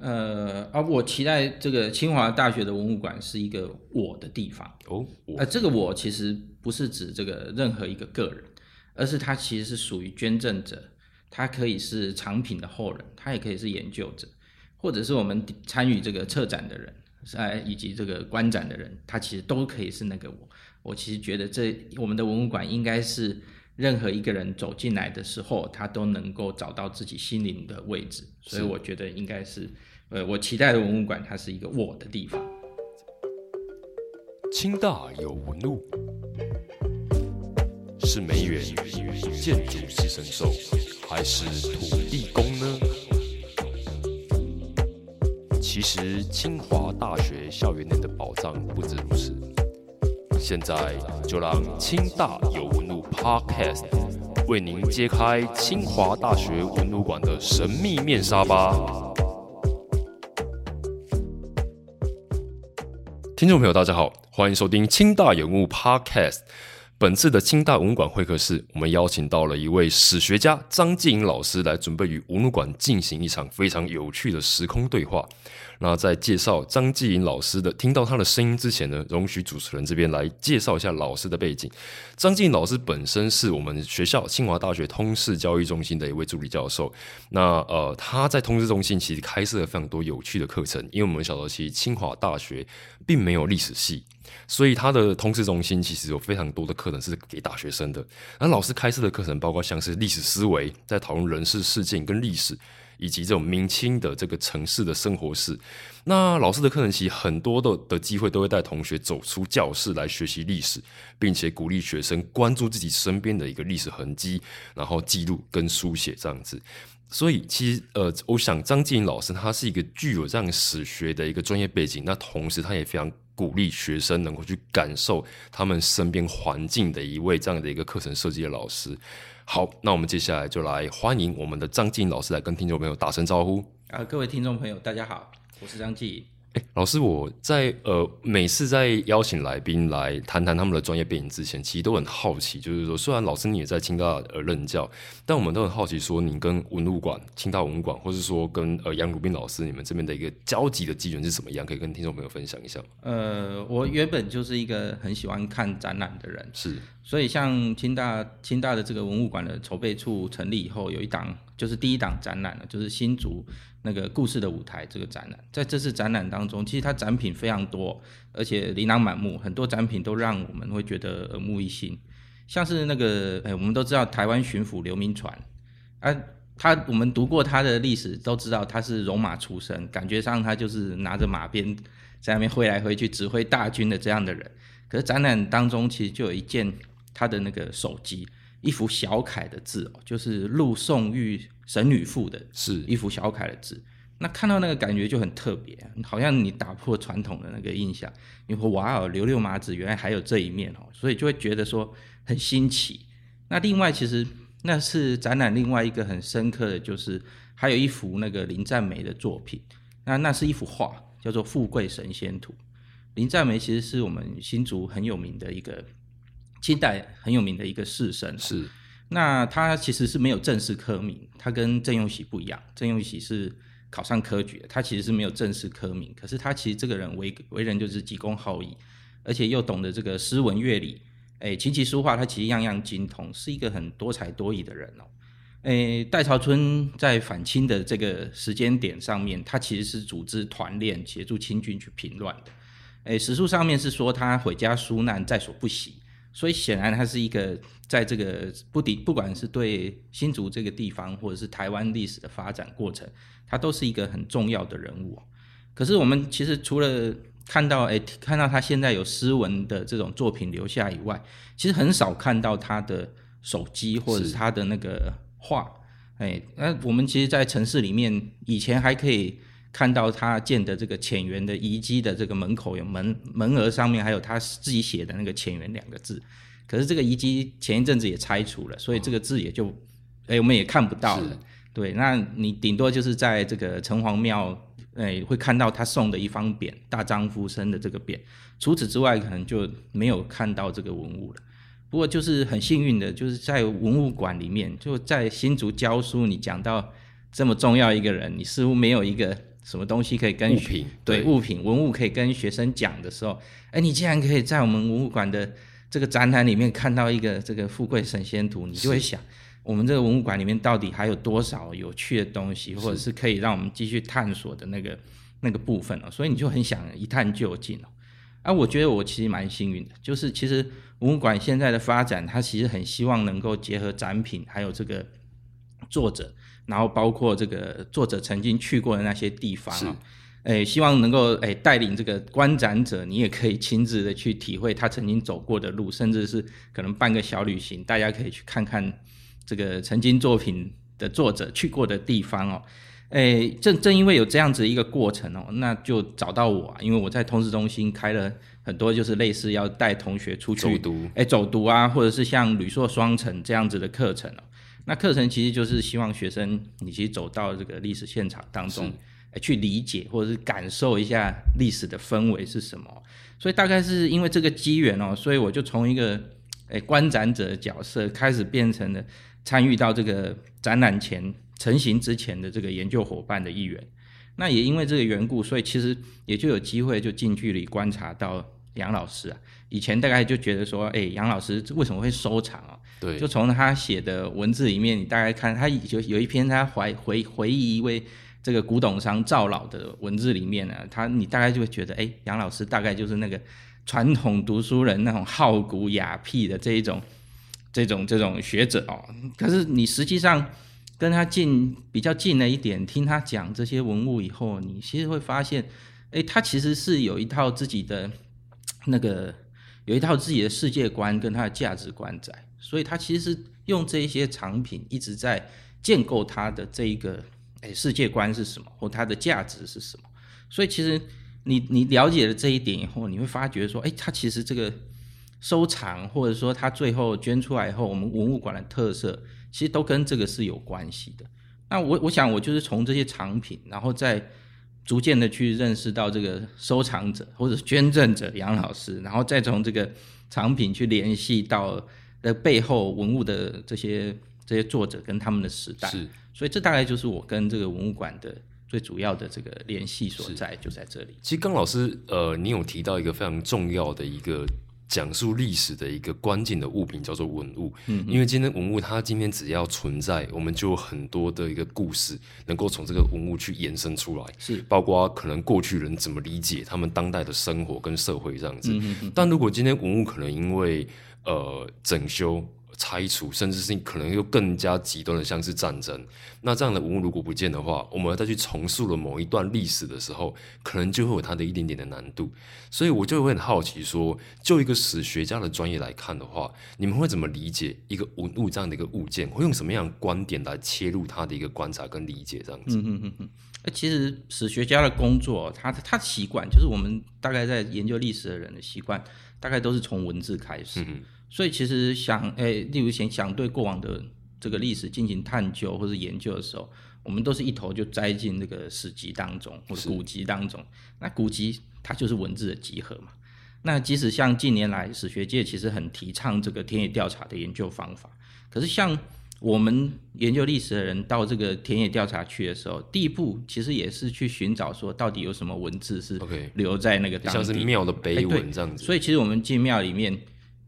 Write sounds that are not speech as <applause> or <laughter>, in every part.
呃啊，我期待这个清华大学的文物馆是一个我的地方哦。呃，这个我其实不是指这个任何一个个人，而是它其实是属于捐赠者，它可以是藏品的后人，它也可以是研究者，或者是我们参与这个策展的人，呃，以及这个观展的人，他其实都可以是那个我。我其实觉得这我们的文物馆应该是任何一个人走进来的时候，他都能够找到自己心灵的位置，所以我觉得应该是。呃，我期待的文物馆，它是一个我的地方。清大有文物，是梅园建筑系神兽，还是土地公呢？其实清华大学校园内的宝藏不止如此。现在就让清大有文物 Podcast 为您揭开清华大学文物馆的神秘面纱吧。听众朋友，大家好，欢迎收听清大人物 Podcast。本次的清大文物馆会客室，我们邀请到了一位史学家张继颖老师来准备与文物馆进行一场非常有趣的时空对话。那在介绍张继颖老师的听到他的声音之前呢，容许主持人这边来介绍一下老师的背景。张继颖老师本身是我们学校清华大学通识教育中心的一位助理教授。那呃，他在通识中心其实开设了非常多有趣的课程，因为我们晓得其实清华大学并没有历史系。所以他的通识中心其实有非常多的课程是给大学生的。那老师开设的课程包括像是历史思维，在讨论人事事件跟历史，以及这种明清的这个城市的生活史。那老师的课程其实很多的的机会都会带同学走出教室来学习历史，并且鼓励学生关注自己身边的一个历史痕迹，然后记录跟书写这样子。所以其实呃，我想张继颖老师他是一个具有这样史学的一个专业背景，那同时他也非常。鼓励学生能够去感受他们身边环境的一位这样的一个课程设计的老师。好，那我们接下来就来欢迎我们的张静老师来跟听众朋友打声招呼。啊，各位听众朋友，大家好，我是张静。哎，老师，我在呃每次在邀请来宾来谈谈他们的专业背景之前，其实都很好奇，就是说，虽然老师你也在清大呃任教，但我们都很好奇，说你跟文物馆、清大文物馆，或是说跟呃杨鲁斌老师你们这边的一个交集的机缘是什么样？可以跟听众朋友分享一下吗。呃，我原本就是一个很喜欢看展览的人，是，所以像清大清大的这个文物馆的筹备处成立以后，有一档就是第一档展览了，就是新竹。那个故事的舞台，这个展览，在这次展览当中，其实它展品非常多，而且琳琅满目，很多展品都让我们会觉得耳目一新。像是那个，哎，我们都知道台湾巡抚刘铭传，啊，他我们读过他的历史，都知道他是戎马出身，感觉上他就是拿着马鞭在那边挥来挥去，指挥大军的这样的人。可是展览当中，其实就有一件他的那个手机，一幅小楷的字哦，就是陆宋玉。神女赋的是一幅小楷的字，那看到那个感觉就很特别，好像你打破传统的那个印象，你说哇哦，刘六麻子原来还有这一面哦，所以就会觉得说很新奇。那另外其实那是展览另外一个很深刻的就是还有一幅那个林占梅的作品，那那是一幅画叫做《富贵神仙图》。林占梅其实是我们新竹很有名的一个清代很有名的一个士绅，是。那他其实是没有正式科名，他跟郑用喜不一样。郑用喜是考上科举，他其实是没有正式科名。可是他其实这个人为为人就是急公好义，而且又懂得这个诗文乐理，哎，琴棋书画他其实样样精通，是一个很多才多艺的人哦。哎，戴朝春在反清的这个时间点上面，他其实是组织团练，协助清军去平乱的。哎，史书上面是说他回家纾难，在所不惜。所以显然他是一个在这个不敌，不管是对新竹这个地方，或者是台湾历史的发展过程，他都是一个很重要的人物。可是我们其实除了看到，哎，看到他现在有诗文的这种作品留下以外，其实很少看到他的手机或者是他的那个画。哎，那我们其实，在城市里面以前还可以。看到他建的这个浅园的遗迹的这个门口有门门额上面还有他自己写的那个浅园两个字，可是这个遗迹前一阵子也拆除了，所以这个字也就，哎我们也看不到了。对，那你顶多就是在这个城隍庙，哎会看到他送的一方匾，大丈夫生的这个匾，除此之外可能就没有看到这个文物了。不过就是很幸运的，就是在文物馆里面，就在新竹教书，你讲到这么重要一个人，你似乎没有一个。什么东西可以跟物品对物品文物可以跟学生讲的时候，哎，你竟然可以在我们文物馆的这个展览里面看到一个这个富贵神仙图，你就会想，我们这个文物馆里面到底还有多少有趣的东西，或者是可以让我们继续探索的那个那个部分哦，所以你就很想一探究竟哦。啊，我觉得我其实蛮幸运的，就是其实文物馆现在的发展，它其实很希望能够结合展品，还有这个作者，然后包括这个作者曾经去过的那些地方啊，诶，希望能够诶带领这个观展者，你也可以亲自的去体会他曾经走过的路，甚至是可能办个小旅行，大家可以去看看这个曾经作品的作者去过的地方哦。诶，正正因为有这样子一个过程哦，那就找到我，因为我在通识中心开了很多，就是类似要带同学出去走读，哎，走读啊，或者是像旅硕双城这样子的课程哦。那课程其实就是希望学生你其实走到这个历史现场当中，哎，去理解或者是感受一下历史的氛围是什么。所以大概是因为这个机缘哦，所以我就从一个哎观展者的角色开始变成了参与到这个展览前。成型之前的这个研究伙伴的一员，那也因为这个缘故，所以其实也就有机会就近距离观察到杨老师啊。以前大概就觉得说，哎，杨老师为什么会收藏啊？对，就从他写的文字里面，你大概看他有有一篇他怀回回忆一位这个古董商赵老的文字里面呢，他你大概就会觉得，哎，杨老师大概就是那个传统读书人那种好古雅僻的这一种这种 <laughs> 这种学者哦。可是你实际上。跟他近比较近了一点，听他讲这些文物以后，你其实会发现，哎，他其实是有一套自己的那个，有一套自己的世界观跟他的价值观在，所以他其实是用这一些藏品一直在建构他的这一个，哎，世界观是什么，或他的价值是什么。所以其实你你了解了这一点以后，你会发觉说，哎，他其实这个收藏，或者说他最后捐出来以后，我们文物馆的特色。其实都跟这个是有关系的。那我我想我就是从这些藏品，然后再逐渐的去认识到这个收藏者或者捐赠者杨老师，然后再从这个藏品去联系到的背后文物的这些这些作者跟他们的时代。是，所以这大概就是我跟这个文物馆的最主要的这个联系所在，就在这里。其实刚老师，呃，你有提到一个非常重要的一个。讲述历史的一个关键的物品叫做文物，嗯，因为今天文物它今天只要存在，我们就有很多的一个故事能够从这个文物去延伸出来，是包括可能过去人怎么理解他们当代的生活跟社会这样子。但如果今天文物可能因为呃整修。拆除，甚至是可能又更加极端的，像是战争。那这样的文物如果不见的话，我们再去重塑了某一段历史的时候，可能就会有它的一点点的难度。所以我就会很好奇，说就一个史学家的专业来看的话，你们会怎么理解一个文物这样的一个物件？会用什么样的观点来切入它的一个观察跟理解？这样子。嗯嗯嗯嗯。其实史学家的工作，他他习惯就是我们大概在研究历史的人的习惯，大概都是从文字开始。嗯所以其实想，诶，例如想想对过往的这个历史进行探究或者研究的时候，我们都是一头就栽进那个史籍当中或者古籍当中。那古籍它就是文字的集合嘛。那即使像近年来史学界其实很提倡这个田野调查的研究方法，可是像我们研究历史的人到这个田野调查去的时候，第一步其实也是去寻找说到底有什么文字是留在那个像是庙的碑文这样子。所以其实我们进庙里面。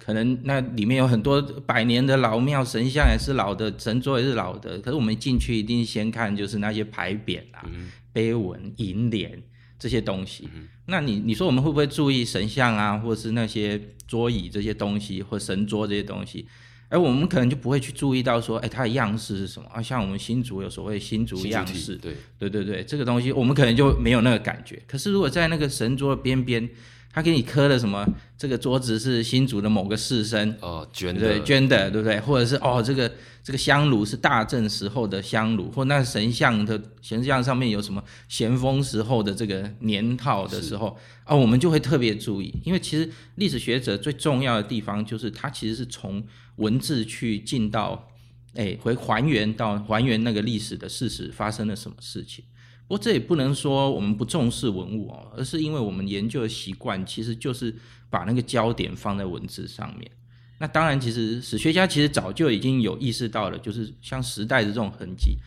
可能那里面有很多百年的老庙，神像也是老的，神桌也是老的。可是我们进去一定先看就是那些牌匾啊、碑文、楹联这些东西。那你你说我们会不会注意神像啊，或者是那些桌椅这些东西，或神桌这些东西？而我们可能就不会去注意到说，哎，它的样式是什么啊？像我们新竹有所谓新竹样式，对对对对，这个东西我们可能就没有那个感觉。可是如果在那个神桌的边边，他给你刻了什么？这个桌子是新竹的某个士绅哦，捐的，捐的，对不对？或者是哦，这个这个香炉是大正时候的香炉，或那神像的神像上面有什么咸丰时候的这个年号的时候啊，我们就会特别注意，因为其实历史学者最重要的地方就是他其实是从文字去进到，哎，回还原到还原那个历史的事实发生了什么事情。不过这也不能说我们不重视文物哦，而是因为我们研究的习惯其实就是把那个焦点放在文字上面。那当然，其实史学家其实早就已经有意识到了，就是像时代的这种痕迹，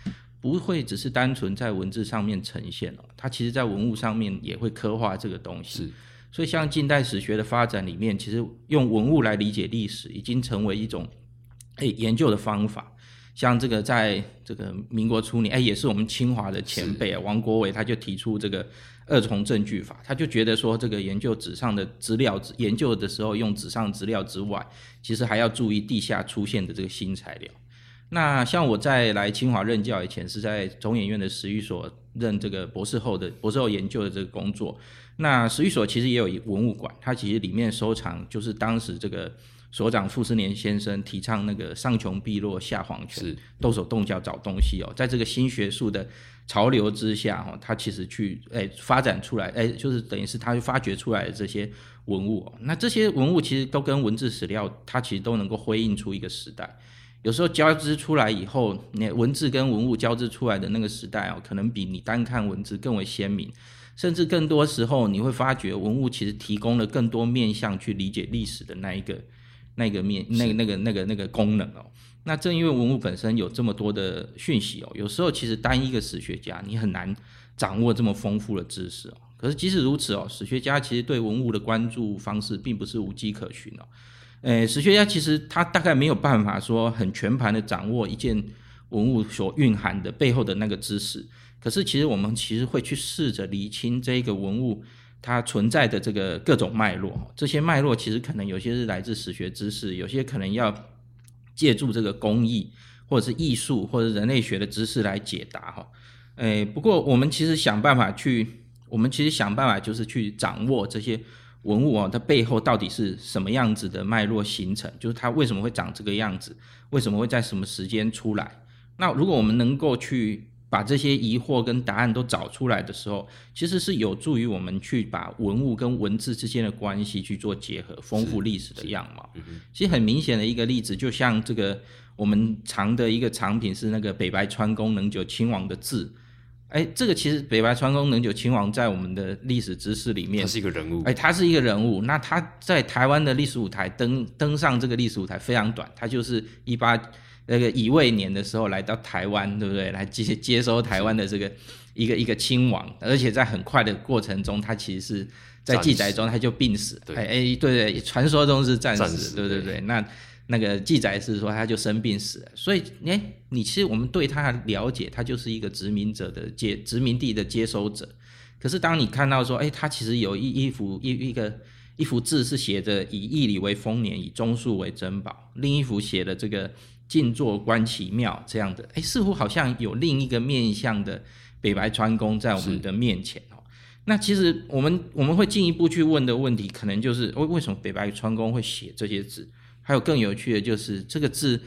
不会只是单纯在文字上面呈现哦，它其实在文物上面也会刻画这个东西。是，所以像近代史学的发展里面，其实用文物来理解历史，已经成为一种诶研究的方法。像这个在这个民国初年，哎，也是我们清华的前辈啊，王国维他就提出这个二重证据法，他就觉得说，这个研究纸上的资料，研究的时候用纸上资料之外，其实还要注意地下出现的这个新材料。那像我在来清华任教以前，是在中研院的史语所任这个博士后的博士后研究的这个工作。那史语所其实也有一文物馆，它其实里面收藏就是当时这个。所长傅斯年先生提倡那个上穷碧落下黄泉，动手动脚找东西哦，在这个新学术的潮流之下哈，他其实去哎发展出来哎，就是等于是他发掘出来的这些文物，哦那这些文物其实都跟文字史料，它其实都能够辉映出一个时代。有时候交织出来以后，那文字跟文物交织出来的那个时代哦，可能比你单看文字更为鲜明，甚至更多时候你会发觉文物其实提供了更多面向去理解历史的那一个。那个面，那个那个那个那个功能哦，那正因为文物本身有这么多的讯息哦，有时候其实单一个史学家你很难掌握这么丰富的知识哦。可是即使如此哦，史学家其实对文物的关注方式并不是无迹可寻哦。诶，史学家其实他大概没有办法说很全盘的掌握一件文物所蕴含的背后的那个知识。可是其实我们其实会去试着厘清这一个文物。它存在的这个各种脉络，这些脉络其实可能有些是来自史学知识，有些可能要借助这个工艺或者是艺术或者人类学的知识来解答哈。诶，不过我们其实想办法去，我们其实想办法就是去掌握这些文物啊，它背后到底是什么样子的脉络形成，就是它为什么会长这个样子，为什么会在什么时间出来？那如果我们能够去。把这些疑惑跟答案都找出来的时候，其实是有助于我们去把文物跟文字之间的关系去做结合，丰富历史的样貌。其实很明显的一个例子，就像这个我们藏的一个藏品是那个北白川宫能久亲王的字。哎，这个其实北白川宫能久亲王在我们的历史知识里面，他是一个人物。哎，他是一个人物。那他在台湾的历史舞台登登上这个历史舞台非常短，他就是一八。那个乙未年的时候来到台湾，对不对？来接接收台湾的这个一个一个亲王，而且在很快的过程中，他其实是在记载中他就病死。哎哎，对对，传说中是战死，对对对。那那个记载是说他就生病死了。所以，哎，你其实我们对他的了解，他就是一个殖民者的接殖民地的接收者。可是当你看到说，哎，他其实有一一幅一一个一幅字是写着以义理为丰年，以忠恕为珍宝，另一幅写的这个。静坐观其妙，这样的，哎，似乎好像有另一个面向的北白川宫在我们的面前哦。那其实我们我们会进一步去问的问题，可能就是为为什么北白川宫会写这些字？还有更有趣的就是这个字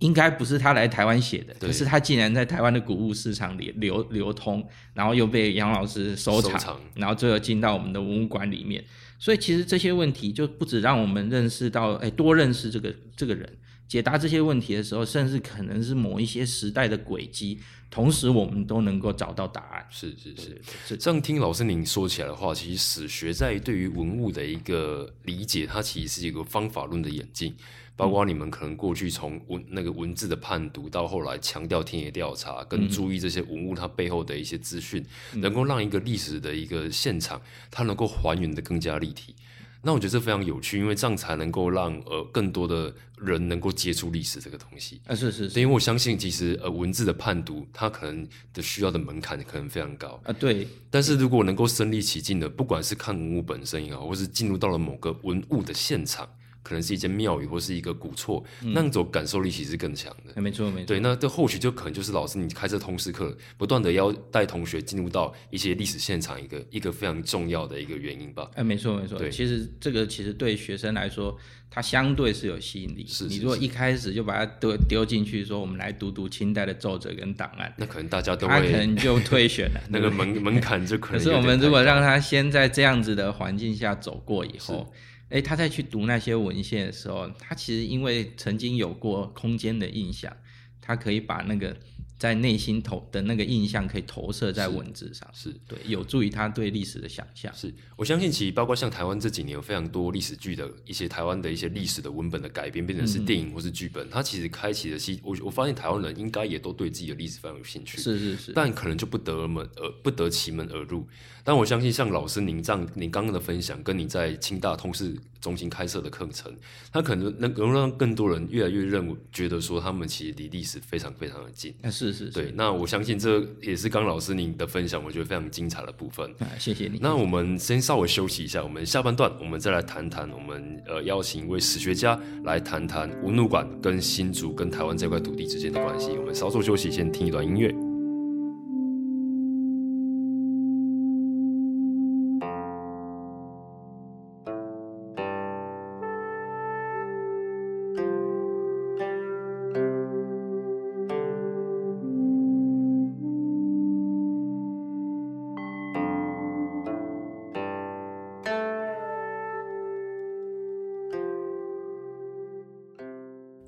应该不是他来台湾写的，可是他竟然在台湾的古物市场里流流通，然后又被杨老师收藏，然后最后进到我们的文物馆里面。所以其实这些问题就不止让我们认识到，哎，多认识这个这个人。解答这些问题的时候，甚至可能是某一些时代的轨迹，同时我们都能够找到答案。是是是是，这样听老师您说起来的话，其实史学在对于文物的一个理解，它其实是一个方法论的演进。包括你们可能过去从文那个文字的判读，到后来强调田野调查，跟注意这些文物它背后的一些资讯，能够让一个历史的一个现场，它能够还原的更加立体。那我觉得这非常有趣，因为这样才能够让呃更多的人能够接触历史这个东西啊，是是，因为我相信其实呃文字的判读，它可能的需要的门槛可能非常高啊，对。但是如果能够身临其境的，不管是看文物本身也好，或是进入到了某个文物的现场。可能是一间庙宇或是一个古厝，那种感受力其实是更强的。没错，没错。对，那这后续就可能就是老师你开设通识课，不断的要带同学进入到一些历史现场，一个一个非常重要的一个原因吧。哎，没错，没错。对，其实这个其实对学生来说，它相对是有吸引力。是，你如果一开始就把它丢丢进去，说我们来读读清代的奏折跟档案，那可能大家都他可能就 <laughs> 退选了。那个门门槛就可能。可是我们如果让他先在这样子的环境下走过以后。哎，他在去读那些文献的时候，他其实因为曾经有过空间的印象，他可以把那个在内心投的那个印象可以投射在文字上，是对，有助于他对历史的想象。是我相信，其实包括像台湾这几年有非常多历史剧的一些台湾的一些历史的文本的改编，变成是电影或是剧本，它其实开启了西。我我发现台湾人应该也都对自己的历史非常有兴趣，是是是，但可能就不得门而不得其门而入。但我相信，像老师您这样，您刚刚的分享，跟你在清大通识中心开设的课程，它可能能能让更多人越来越认为，觉得说他们其实离历史非常非常的近。啊，是是，对。那我相信这也是刚老师您的分享，我觉得非常精彩的部分。啊，谢谢你。那我们先稍微休息一下，我们下半段我们再来谈谈，我们呃邀请一位史学家来谈谈文物馆跟新竹跟台湾这块土地之间的关系。我们稍作休息，先听一段音乐。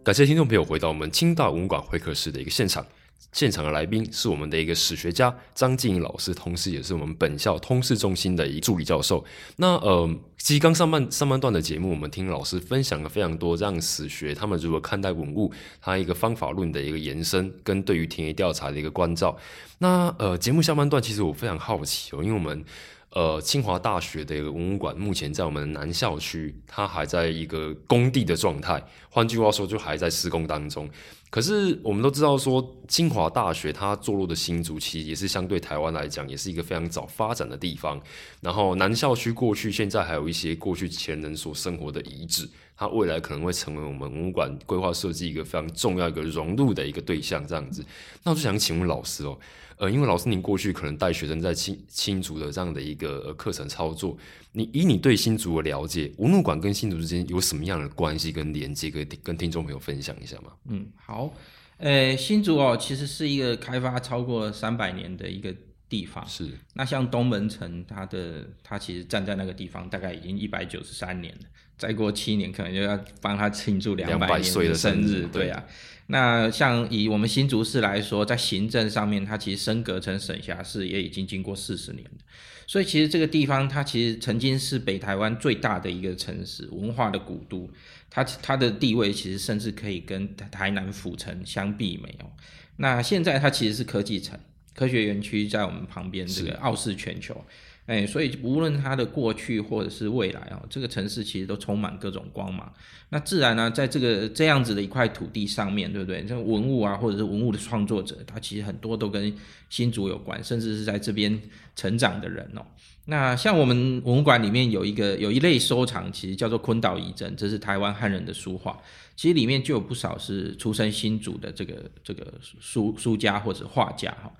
感谢听众朋友回到我们清大文管会客室的一个现场，现场的来宾是我们的一个史学家张静老师，同时也是我们本校通识中心的一助理教授。那呃，其实刚上半上半段的节目，我们听老师分享了非常多让史学他们如何看待文物，他一个方法论的一个延伸，跟对于田野调查的一个关照。那呃，节目下半段其实我非常好奇哦，因为我们。呃，清华大学的文物馆，目前在我们南校区，它还在一个工地的状态。换句话说，就还在施工当中。可是我们都知道，说清华大学它坐落的新竹，其实也是相对台湾来讲，也是一个非常早发展的地方。然后南校区过去、现在还有一些过去前人所生活的遗址，它未来可能会成为我们文物馆规划设计一个非常重要一个融入的一个对象。这样子，那我就想请问老师哦。呃，因为老师您过去可能带学生在新新竹的这样的一个课程操作，你以你对新竹的了解，文物馆跟新竹之间有什么样的关系跟连接，可以跟听众朋友分享一下吗？嗯，好，呃，新竹哦，其实是一个开发超过三百年的一个地方，是。那像东门城，它的它其实站在那个地方，大概已经一百九十三年了，再过七年可能就要帮他庆祝两百年的生日，对啊。那像以我们新竹市来说，在行政上面，它其实升格成省辖市也已经经过四十年了。所以其实这个地方，它其实曾经是北台湾最大的一个城市，文化的古都。它它的地位其实甚至可以跟台南府城相媲美哦。那现在它其实是科技城，科学园区在我们旁边，这个傲视全球。哎，所以无论它的过去或者是未来啊，这个城市其实都充满各种光芒。那自然呢，在这个这样子的一块土地上面对不对？这文物啊，或者是文物的创作者，他其实很多都跟新竹有关，甚至是在这边成长的人哦。那像我们文物馆里面有一个有一类收藏，其实叫做昆岛遗珍，这是台湾汉人的书画，其实里面就有不少是出身新竹的这个这个书书家或者画家哈。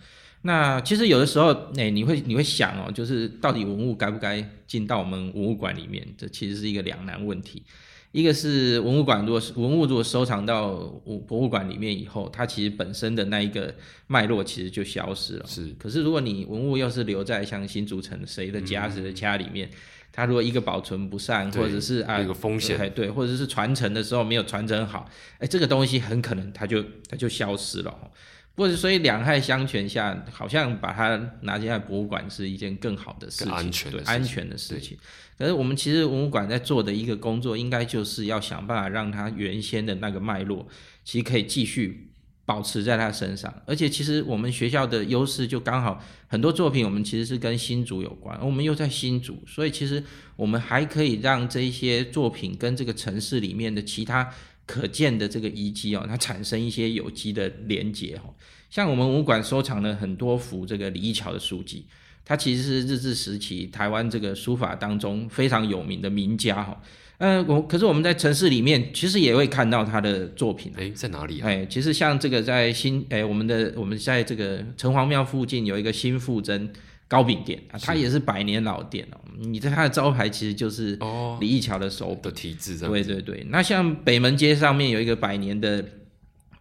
那其实有的时候，哎，你会你会想哦，就是到底文物该不该进到我们文物馆里面？这其实是一个两难问题。一个是文物馆，如果是文物如果收藏到博博物馆里面以后，它其实本身的那一个脉络其实就消失了。是。可是如果你文物要是留在像新竹城谁的家谁的家里面，它如果一个保存不善，或者是啊有个风险，对，或者是传承的时候没有传承好，哎，这个东西很可能它就它就消失了。或者所以两害相权下，好像把它拿进来博物馆是一件更好的事情，安全对安全的事情。可是我们其实文物馆在做的一个工作，应该就是要想办法让它原先的那个脉络，其实可以继续保持在它身上。而且其实我们学校的优势就刚好很多作品，我们其实是跟新竹有关，我们又在新竹，所以其实我们还可以让这些作品跟这个城市里面的其他。可见的这个遗迹哦，它产生一些有机的连接哦。像我们文物馆收藏了很多幅这个李义桥的书籍，它其实是日治时期台湾这个书法当中非常有名的名家哈。嗯，我可是我们在城市里面其实也会看到他的作品。哎，在哪里啊？哎，其实像这个在新哎，我们的我们在这个城隍庙附近有一个新富珍。糕饼店啊，它也是百年老店哦。你在它的招牌其实就是李义桥的手的题字，对对对。那像北门街上面有一个百年的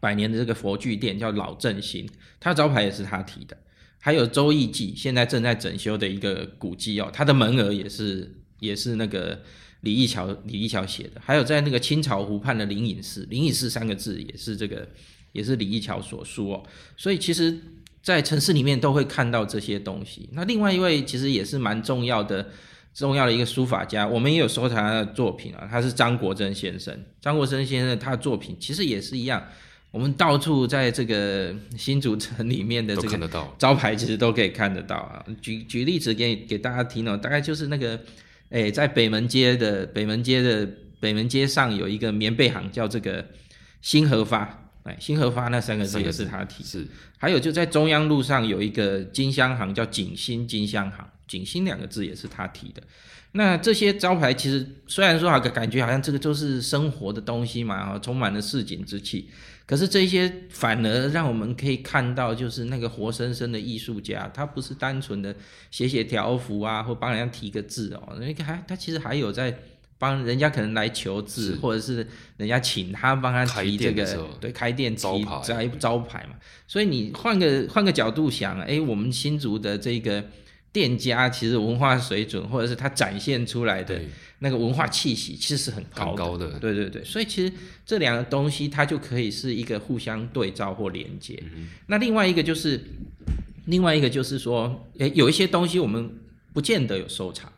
百年的这个佛具店，叫老正兴，它的招牌也是他提的。还有周易记，现在正在整修的一个古迹哦，它的门额也是也是那个李义桥李义桥写的。还有在那个清朝湖畔的灵隐寺，灵隐寺三个字也是这个也是李义桥所书哦。所以其实，在城市里面都会看到这些东西。那另外一位其实也是蛮重要的。重要的一个书法家，我们也有收藏他的作品啊。他是张国珍先生，张国珍先生他的作品其实也是一样，我们到处在这个新竹城里面的这个招牌，其实都可以看得到啊。举举例子给给大家听哦，大概就是那个，哎，在北门街的北门街的北门街上有一个棉被行，叫这个新合发，哎，新合发那三个字也是他提。是，还有就在中央路上有一个金香行，叫景新金香行。景星两个字也是他提的，那这些招牌其实虽然说啊，感觉好像这个就是生活的东西嘛，充满了市井之气，可是这些反而让我们可以看到，就是那个活生生的艺术家，他不是单纯的写写条幅啊，或帮人家提个字哦，那个还他其实还有在帮人家可能来求字，或者是人家请他帮他提这个对开店招牌招招牌嘛，所以你换个换个角度想，哎，我们新竹的这个。店家其实文化水准，或者是他展现出来的那个文化气息，其实是很高的。对对对，所以其实这两个东西，它就可以是一个互相对照或连接。那另外一个就是，另外一个就是说，诶，有一些东西我们不见得有收藏。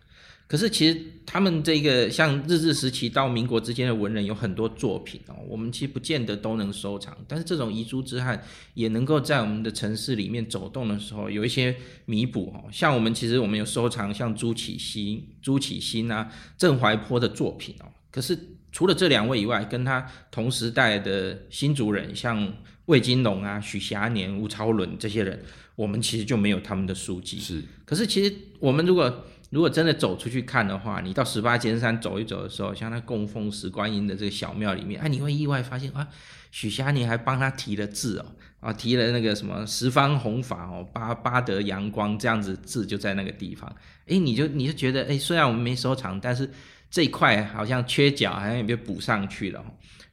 可是其实他们这个像日治时期到民国之间的文人有很多作品哦，我们其实不见得都能收藏。但是这种遗珠之憾也能够在我们的城市里面走动的时候有一些弥补哦。像我们其实我们有收藏像朱启新、朱启新啊、郑怀坡的作品哦。可是除了这两位以外，跟他同时代的新族人，像魏金龙啊、许霞年、吴超伦这些人，我们其实就没有他们的书籍。是，可是其实我们如果如果真的走出去看的话，你到十八尖山走一走的时候，像那供奉石观音的这个小庙里面，哎，你会意外发现啊，许霞你还帮他提了字哦，啊，提了那个什么十方弘法哦，八八德阳光这样子字就在那个地方，哎，你就你就觉得哎，虽然我们没收藏，但是这一块好像缺角，好像也被补上去了。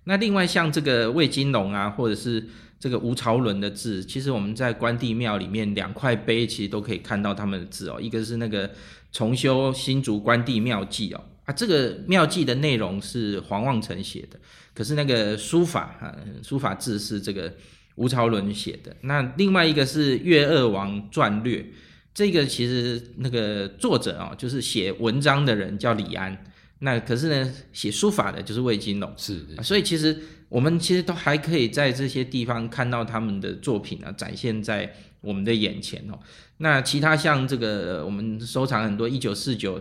那另外像这个魏金龙啊，或者是这个吴朝伦的字，其实我们在关帝庙里面两块碑其实都可以看到他们的字哦，一个是那个。重修新竹关帝庙记哦啊，这个庙记的内容是黄望成写的，可是那个书法啊，书法字是这个吴朝伦写的。那另外一个是《岳二王传略》，这个其实那个作者啊，就是写文章的人叫李安，那可是呢，写书法的就是魏金龙。是，所以其实我们其实都还可以在这些地方看到他们的作品啊，展现在我们的眼前哦。那其他像这个，我们收藏很多一九四九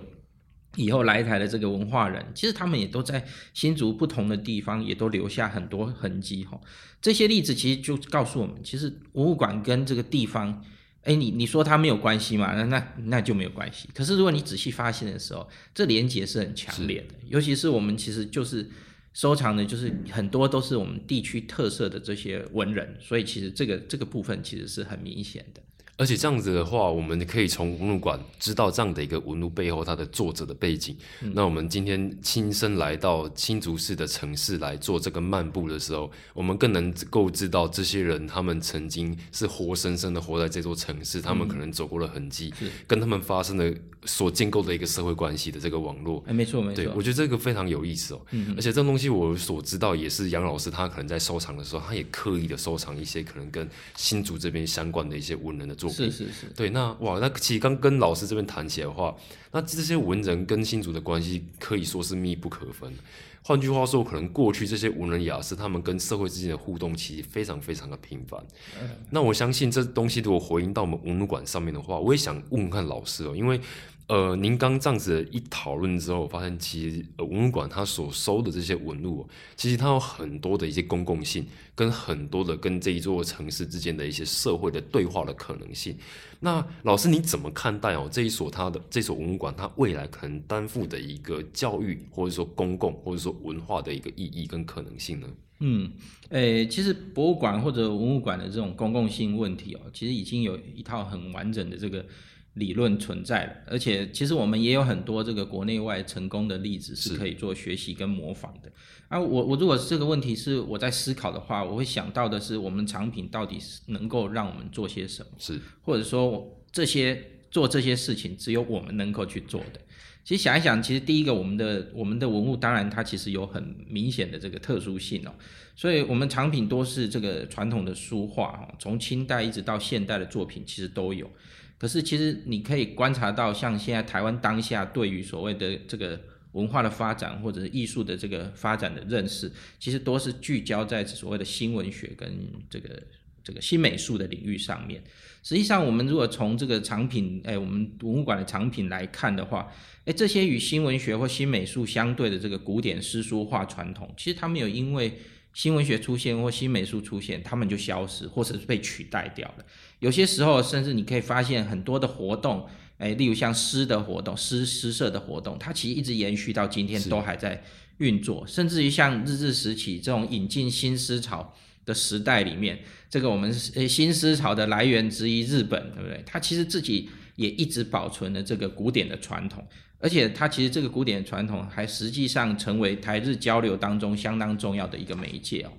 以后来台的这个文化人，其实他们也都在新竹不同的地方，也都留下很多痕迹哈。这些例子其实就告诉我们，其实博物馆跟这个地方，哎，你你说它没有关系嘛？那那那就没有关系。可是如果你仔细发现的时候，这连接是很强烈的。尤其是我们其实就是收藏的，就是很多都是我们地区特色的这些文人，所以其实这个这个部分其实是很明显的。而且这样子的话，我们可以从文物馆知道这样的一个文物背后它的作者的背景。那我们今天亲身来到新竹市的城市来做这个漫步的时候，我们更能够知道这些人他们曾经是活生生的活在这座城市，他们可能走过了痕迹，跟他们发生的所建构的一个社会关系的这个网络。哎，没错没错。对，我觉得这个非常有意思哦。嗯。而且这东西我所知道也是杨老师他可能在收藏的时候，他也刻意的收藏一些可能跟新竹这边相关的一些文人的作。是是是，对，那哇，那其实刚跟老师这边谈起来的话，那这些文人跟新竹的关系可以说是密不可分。换句话说，可能过去这些文人雅士他们跟社会之间的互动其实非常非常的频繁。那我相信这东西如果回应到我们文物馆上面的话，我也想问问看老师哦，因为。呃，您刚这样子一讨论之后，我发现其实文物馆它所收的这些文物，其实它有很多的一些公共性，跟很多的跟这一座城市之间的一些社会的对话的可能性。那老师你怎么看待哦这一所它的这所文物馆它未来可能担负的一个教育或者说公共或者说文化的一个意义跟可能性呢？嗯，诶，其实博物馆或者文物馆的这种公共性问题哦，其实已经有一套很完整的这个。理论存在了，而且其实我们也有很多这个国内外成功的例子是可以做学习跟模仿的。啊，我我如果这个问题是我在思考的话，我会想到的是我们产品到底是能够让我们做些什么，是或者说这些做这些事情只有我们能够去做的。其实想一想，其实第一个，我们的我们的文物当然它其实有很明显的这个特殊性哦，所以我们产品多是这个传统的书画哦，从清代一直到现代的作品其实都有。可是其实你可以观察到，像现在台湾当下对于所谓的这个文化的发展或者是艺术的这个发展的认识，其实都是聚焦在所谓的新文学跟这个。这个新美术的领域上面，实际上我们如果从这个藏品，哎，我们文物馆的藏品来看的话，哎，这些与新文学或新美术相对的这个古典诗书画传统，其实它没有因为新文学出现或新美术出现，他们就消失或者是被取代掉了。有些时候，甚至你可以发现很多的活动，哎，例如像诗的活动、诗诗社的活动，它其实一直延续到今天都还在运作，甚至于像日治时期这种引进新思潮。的时代里面，这个我们呃新思潮的来源之一，日本对不对？它其实自己也一直保存了这个古典的传统，而且它其实这个古典传统还实际上成为台日交流当中相当重要的一个媒介哦。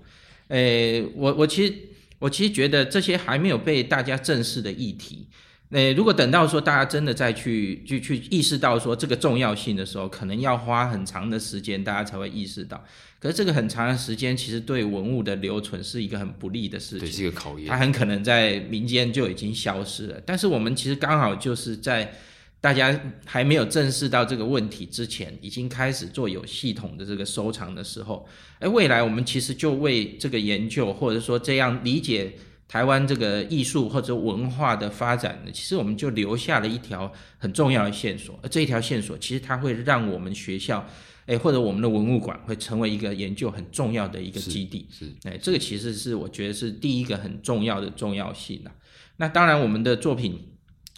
诶，我我其实我其实觉得这些还没有被大家正视的议题。那如果等到说大家真的再去去去意识到说这个重要性的时候，可能要花很长的时间，大家才会意识到。可是这个很长的时间，其实对文物的留存是一个很不利的事情，是一个考验。它很可能在民间就已经消失了。但是我们其实刚好就是在大家还没有正视到这个问题之前，已经开始做有系统的这个收藏的时候，哎，未来我们其实就为这个研究，或者说这样理解。台湾这个艺术或者文化的发展呢，其实我们就留下了一条很重要的线索，而这一条线索其实它会让我们学校，哎，或者我们的文物馆会成为一个研究很重要的一个基地。是，哎，这个其实是我觉得是第一个很重要的重要性的。那当然，我们的作品，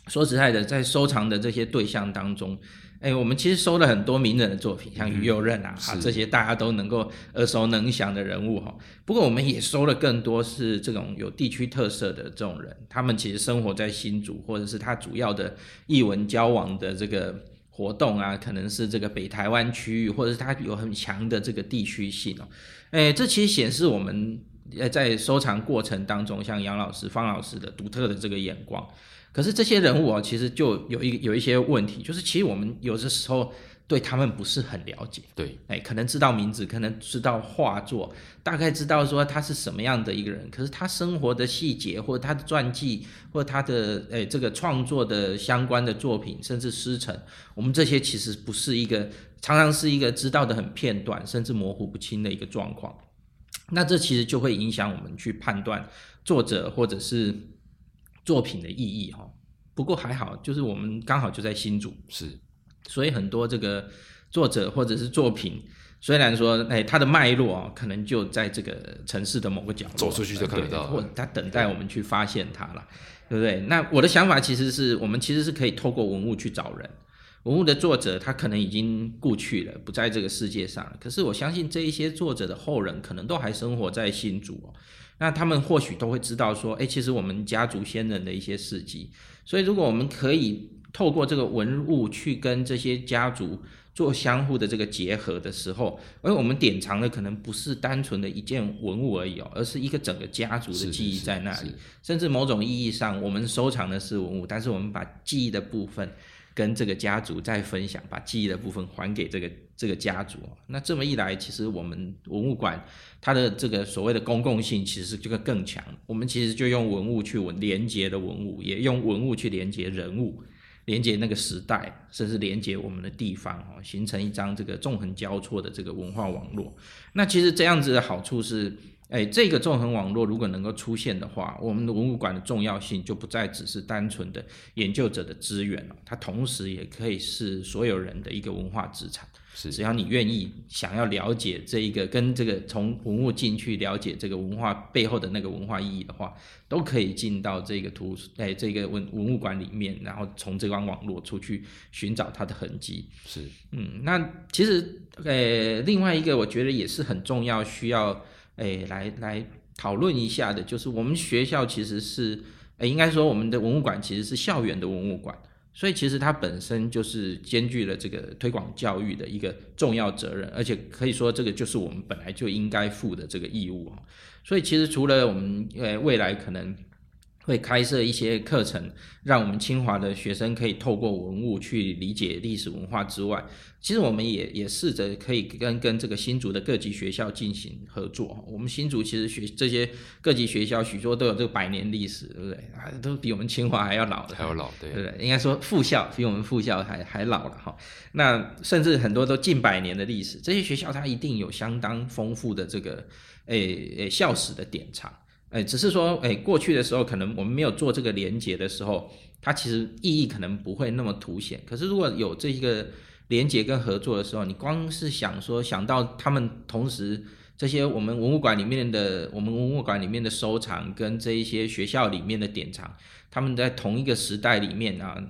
说实在的，在收藏的这些对象当中。哎，我们其实收了很多名人的作品，像于右任啊，哈，这些大家都能够耳熟能详的人物哈。不过我们也收了更多是这种有地区特色的这种人，他们其实生活在新竹，或者是他主要的艺文交往的这个活动啊，可能是这个北台湾区域，或者是他有很强的这个地区性哦。哎，这其实显示我们呃在收藏过程当中，像杨老师、方老师的独特的这个眼光。可是这些人物啊，其实就有一有一些问题，就是其实我们有的时候对他们不是很了解。对，哎，可能知道名字，可能知道画作，大概知道说他是什么样的一个人。可是他生活的细节，或者他的传记，或者他的哎这个创作的相关的作品，甚至师承，我们这些其实不是一个常常是一个知道的很片段，甚至模糊不清的一个状况。那这其实就会影响我们去判断作者或者是。作品的意义哈，不过还好，就是我们刚好就在新竹，是，所以很多这个作者或者是作品，虽然说哎，它的脉络哦，可能就在这个城市的某个角落，走出去就看得到，或者他等待我们去发现它了，对不对？那我的想法其实是我们其实是可以透过文物去找人，文物的作者他可能已经故去了，不在这个世界上了，可是我相信这一些作者的后人可能都还生活在新竹哦。那他们或许都会知道说，哎，其实我们家族先人的一些事迹。所以，如果我们可以透过这个文物去跟这些家族做相互的这个结合的时候，而我们典藏的可能不是单纯的一件文物而已哦，而是一个整个家族的记忆在那里。甚至某种意义上，我们收藏的是文物，但是我们把记忆的部分。跟这个家族再分享，把记忆的部分还给这个这个家族。那这么一来，其实我们文物馆它的这个所谓的公共性，其实这个更强。我们其实就用文物去文连接的文物，也用文物去连接人物，连接那个时代，甚至连接我们的地方哦，形成一张这个纵横交错的这个文化网络。那其实这样子的好处是。哎，这个纵横网络如果能够出现的话，我们的文物馆的重要性就不再只是单纯的研究者的资源了，它同时也可以是所有人的一个文化资产。是，只要你愿意想要了解这一个跟这个从文物进去了解这个文化背后的那个文化意义的话，都可以进到这个图哎这个文文物馆里面，然后从这关网络出去寻找它的痕迹。是，嗯，那其实呃另外一个我觉得也是很重要需要。哎，来来讨论一下的，就是我们学校其实是，哎，应该说我们的文物馆其实是校园的文物馆，所以其实它本身就是兼具了这个推广教育的一个重要责任，而且可以说这个就是我们本来就应该负的这个义务所以其实除了我们呃未来可能会开设一些课程，让我们清华的学生可以透过文物去理解历史文化之外，其实我们也也试着可以跟跟这个新竹的各级学校进行合作。我们新竹其实学这些各级学校许多都有这个百年历史，对不对？啊，都比我们清华还要老的，还要老，对对不对？应该说附校比我们附校还还老了哈。那甚至很多都近百年的历史，这些学校它一定有相当丰富的这个诶诶校史的典藏。哎，只是说，哎，过去的时候可能我们没有做这个连接的时候，它其实意义可能不会那么凸显。可是如果有这一个连接跟合作的时候，你光是想说想到他们同时这些我们文物馆里面的我们文物馆里面的收藏跟这一些学校里面的典藏，他们在同一个时代里面啊，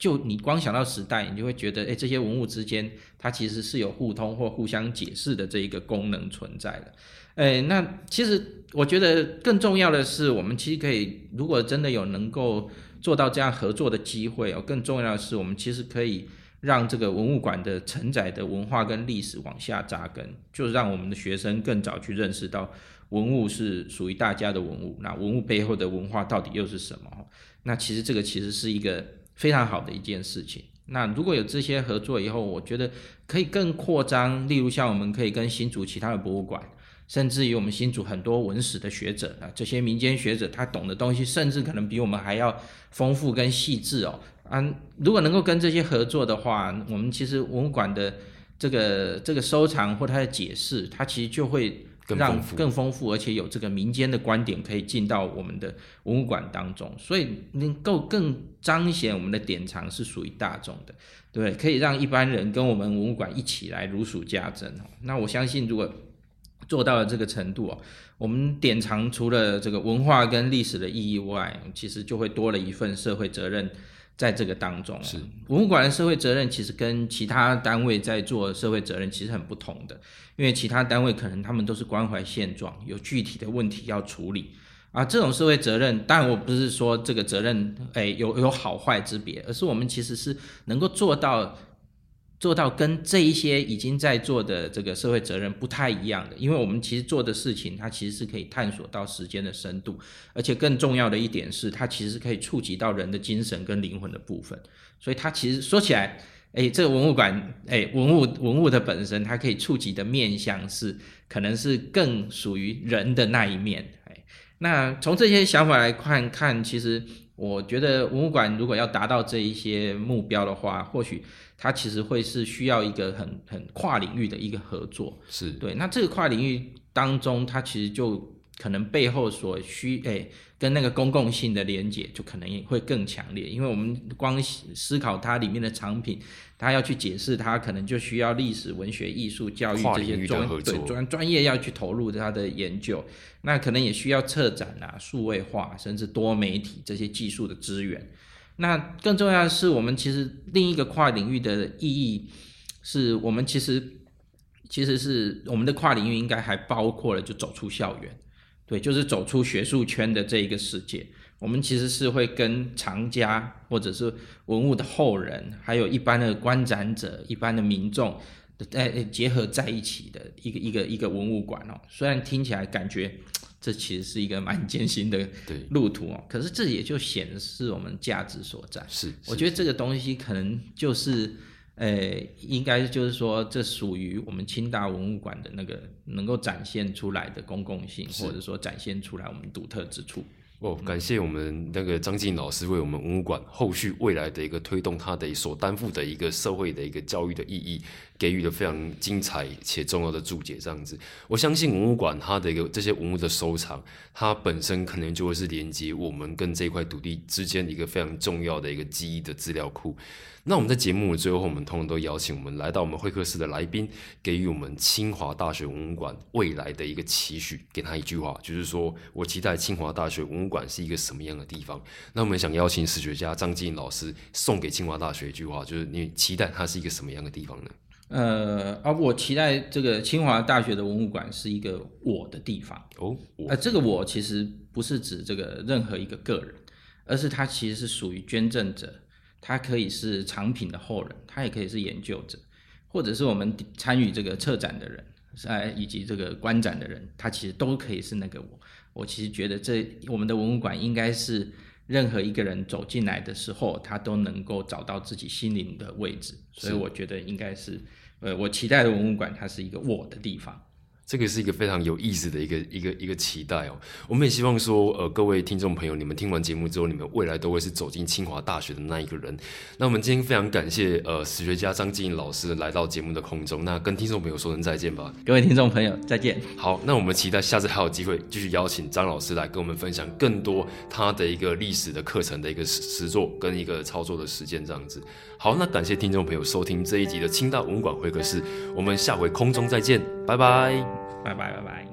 就你光想到时代，你就会觉得，哎，这些文物之间它其实是有互通或互相解释的这一个功能存在的。哎，那其实我觉得更重要的是，我们其实可以，如果真的有能够做到这样合作的机会哦，更重要的是，我们其实可以让这个文物馆的承载的文化跟历史往下扎根，就让我们的学生更早去认识到文物是属于大家的文物，那文物背后的文化到底又是什么？那其实这个其实是一个非常好的一件事情。那如果有这些合作以后，我觉得可以更扩张，例如像我们可以跟新竹其他的博物馆。甚至于我们新竹很多文史的学者啊，这些民间学者，他懂的东西，甚至可能比我们还要丰富跟细致哦。啊，如果能够跟这些合作的话，我们其实文物馆的这个这个收藏或它的解释，它其实就会让更丰富，而且有这个民间的观点可以进到我们的文物馆当中，所以能够更彰显我们的典藏是属于大众的，对，可以让一般人跟我们文物馆一起来如数家珍哦。那我相信，如果做到了这个程度哦，我们典藏除了这个文化跟历史的意义外，其实就会多了一份社会责任在这个当中。是文物馆的社会责任其实跟其他单位在做社会责任其实很不同的，因为其他单位可能他们都是关怀现状，有具体的问题要处理啊。这种社会责任，当然我不是说这个责任哎有有好坏之别，而是我们其实是能够做到。做到跟这一些已经在做的这个社会责任不太一样的，因为我们其实做的事情，它其实是可以探索到时间的深度，而且更重要的一点是，它其实可以触及到人的精神跟灵魂的部分。所以它其实说起来，哎，这个文物馆，哎，文物文物的本身，它可以触及的面向是，可能是更属于人的那一面。哎，那从这些想法来看看，其实我觉得文物馆如果要达到这一些目标的话，或许。它其实会是需要一个很很跨领域的一个合作，是对。那这个跨领域当中，它其实就可能背后所需诶，跟那个公共性的连接就可能也会更强烈。因为我们光思考它里面的产品，它要去解释它，可能就需要历史、文学、艺术、教育这些专对专专业要去投入它的研究。那可能也需要策展啊、数位化，甚至多媒体这些技术的资源。那更重要的是，我们其实另一个跨领域的意义，是我们其实其实是我们的跨领域应该还包括了就走出校园，对，就是走出学术圈的这一个世界。我们其实是会跟藏家或者是文物的后人，还有一般的观展者、一般的民众，在结合在一起的一个一个一个文物馆哦。虽然听起来感觉。这其实是一个蛮艰辛的路途哦，可是这也就显示我们价值所在。是，我觉得这个东西可能就是，呃，应该就是说，这属于我们清大文物馆的那个能够展现出来的公共性，或者说展现出来我们独特之处。哦，感谢我们那个张静老师为我们文物馆后续未来的一个推动，他的所担负的一个社会的一个教育的意义，给予了非常精彩且重要的注解。这样子，我相信文物馆它的一个这些文物的收藏，它本身可能就会是连接我们跟这块土地之间一个非常重要的一个记忆的资料库。那我们在节目的最后，我们通常都邀请我们来到我们会客室的来宾，给予我们清华大学文物馆未来的一个期许，给他一句话，就是说我期待清华大学文物馆是一个什么样的地方。那我们想邀请史学家张静老师送给清华大学一句话，就是你期待它是一个什么样的地方呢？呃，啊，我期待这个清华大学的文物馆是一个我的地方哦。呃，这个我其实不是指这个任何一个个人，而是它其实是属于捐赠者。他可以是藏品的后人，他也可以是研究者，或者是我们参与这个策展的人，哎，以及这个观展的人，他其实都可以是那个我。我其实觉得这我们的文物馆应该是任何一个人走进来的时候，他都能够找到自己心灵的位置。所以我觉得应该是，呃，我期待的文物馆，它是一个我的地方。这个是一个非常有意思的一个一个一个期待哦。我们也希望说，呃，各位听众朋友，你们听完节目之后，你们未来都会是走进清华大学的那一个人。那我们今天非常感谢呃史学家张静老师来到节目的空中，那跟听众朋友说声再见吧。各位听众朋友，再见。好，那我们期待下次还有机会继续邀请张老师来跟我们分享更多他的一个历史的课程的一个实实作跟一个操作的实践这样子。好，那感谢听众朋友收听这一集的清大文物馆会客室，我们下回空中再见，拜拜。拜拜拜拜。